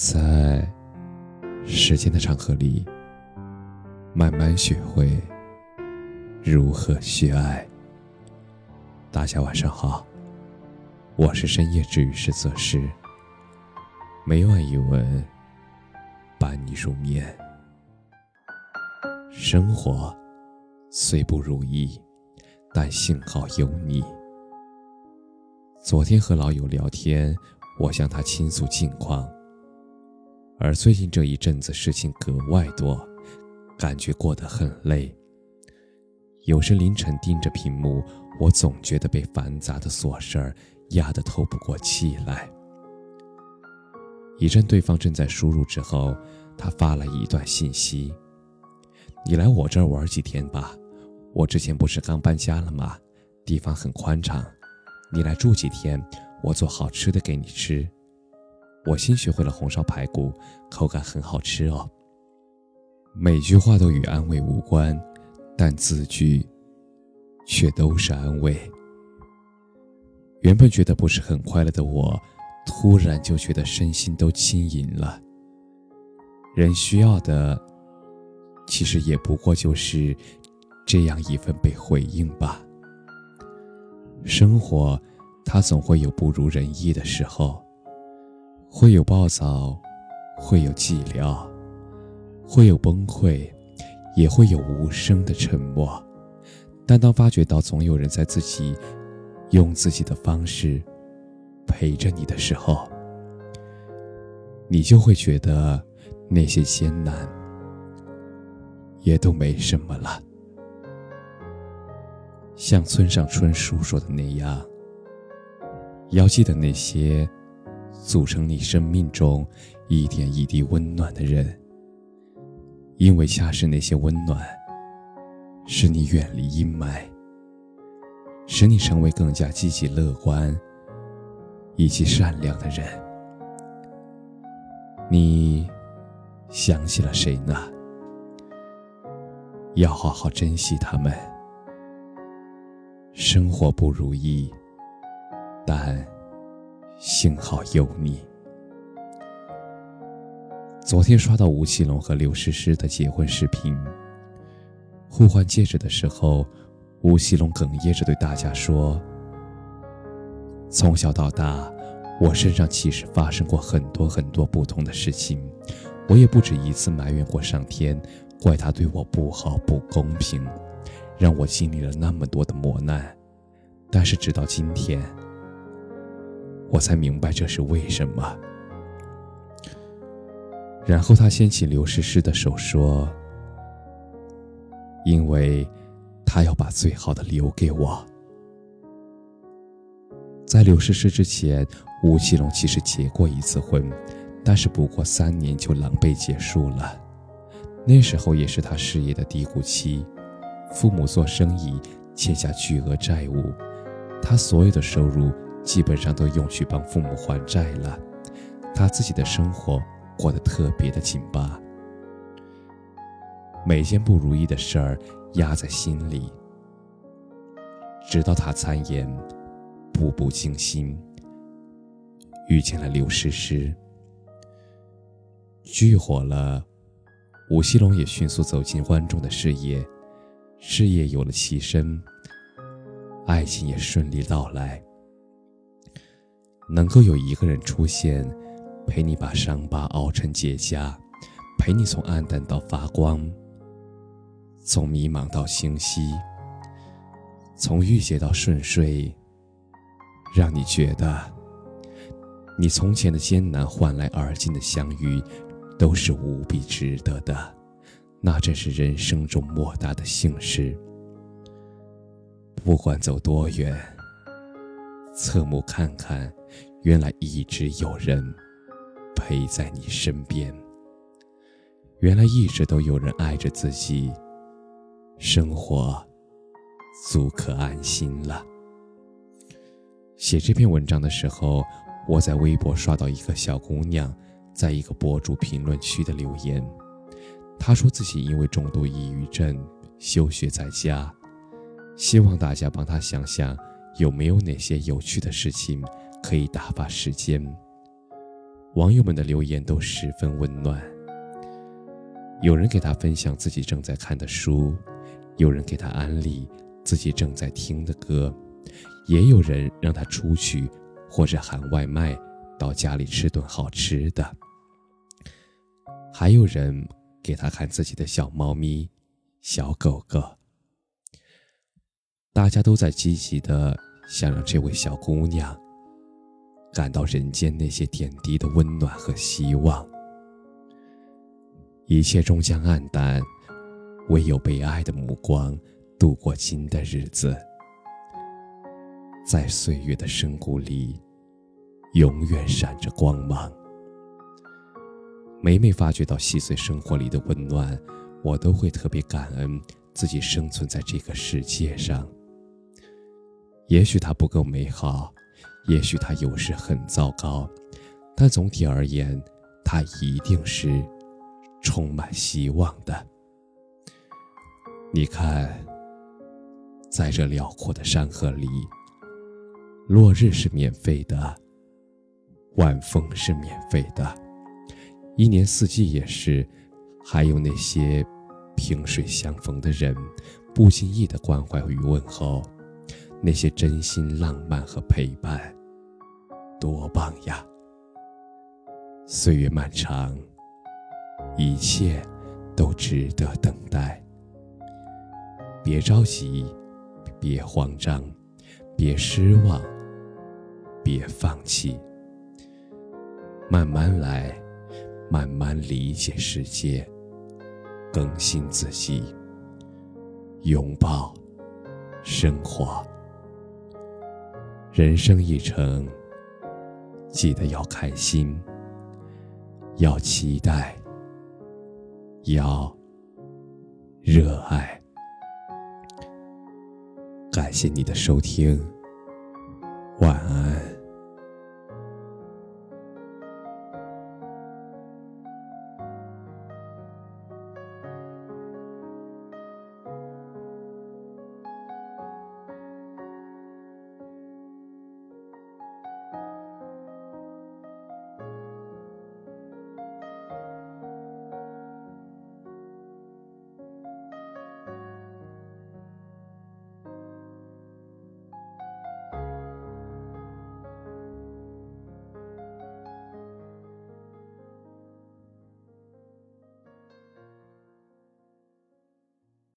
在时间的长河里，慢慢学会如何去爱。大家晚上好，我是深夜治愈师泽师，每晚一文伴你入眠。生活虽不如意，但幸好有你。昨天和老友聊天，我向他倾诉近况。而最近这一阵子事情格外多，感觉过得很累。有时凌晨盯着屏幕，我总觉得被繁杂的琐事儿压得透不过气来。一阵对方正在输入之后，他发了一段信息：“你来我这儿玩几天吧，我之前不是刚搬家了吗？地方很宽敞，你来住几天，我做好吃的给你吃。”我新学会了红烧排骨，口感很好吃哦。每句话都与安慰无关，但字句却都是安慰。原本觉得不是很快乐的我，突然就觉得身心都轻盈了。人需要的，其实也不过就是这样一份被回应吧。生活，它总会有不如人意的时候。会有暴躁，会有寂寥，会有崩溃，也会有无声的沉默。但当发觉到总有人在自己用自己的方式陪着你的时候，你就会觉得那些艰难也都没什么了。像村上春树说的那样，要记得那些。组成你生命中一点一滴温暖的人，因为恰是那些温暖，使你远离阴霾，使你成为更加积极乐观以及善良的人。你想起了谁呢？要好好珍惜他们。生活不如意，但。幸好有你。昨天刷到吴奇隆和刘诗诗的结婚视频，互换戒指的时候，吴奇隆哽咽着对大家说：“从小到大，我身上其实发生过很多很多不同的事情，我也不止一次埋怨过上天，怪他对我不好不公平，让我经历了那么多的磨难。但是直到今天。”我才明白这是为什么。然后他牵起刘诗诗的手说：“因为，他要把最好的留给我。”在刘诗诗之前，吴奇隆其实结过一次婚，但是不过三年就狼狈结束了。那时候也是他事业的低谷期，父母做生意欠下巨额债务，他所有的收入。基本上都用去帮父母还债了，他自己的生活过得特别的紧巴，每件不如意的事儿压在心里，直到他参演《步步惊心》，遇见了刘诗诗，剧火了，吴奇隆也迅速走进观众的视野，事业有了起身，爱情也顺利到来。能够有一个人出现，陪你把伤疤熬成结痂，陪你从暗淡到发光，从迷茫到清晰，从郁结到顺遂，让你觉得，你从前的艰难换来而今的相遇，都是无比值得的，那真是人生中莫大的幸事。不管走多远，侧目看看。原来一直有人陪在你身边，原来一直都有人爱着自己，生活足可安心了。写这篇文章的时候，我在微博刷到一个小姑娘在一个博主评论区的留言，她说自己因为重度抑郁症休学在家，希望大家帮她想想有没有哪些有趣的事情。可以打发时间。网友们的留言都十分温暖。有人给他分享自己正在看的书，有人给他安利自己正在听的歌，也有人让他出去或者喊外卖到家里吃顿好吃的，还有人给他看自己的小猫咪、小狗狗。大家都在积极的想让这位小姑娘感到人间那些点滴的温暖和希望。一切终将黯淡，唯有被爱的目光度过今的日子，在岁月的深谷里，永远闪着光芒。每每发觉到细碎生活里的温暖，我都会特别感恩自己生存在这个世界上。也许它不够美好，也许它有时很糟糕，但总体而言，它一定是。充满希望的。你看，在这辽阔的山河里，落日是免费的，晚风是免费的，一年四季也是。还有那些萍水相逢的人，不经意的关怀与问候，那些真心浪漫和陪伴，多棒呀！岁月漫长。一切都值得等待。别着急，别慌张，别失望，别放弃。慢慢来，慢慢理解世界，更新自己，拥抱生活。人生一程，记得要开心，要期待。要热爱，感谢你的收听，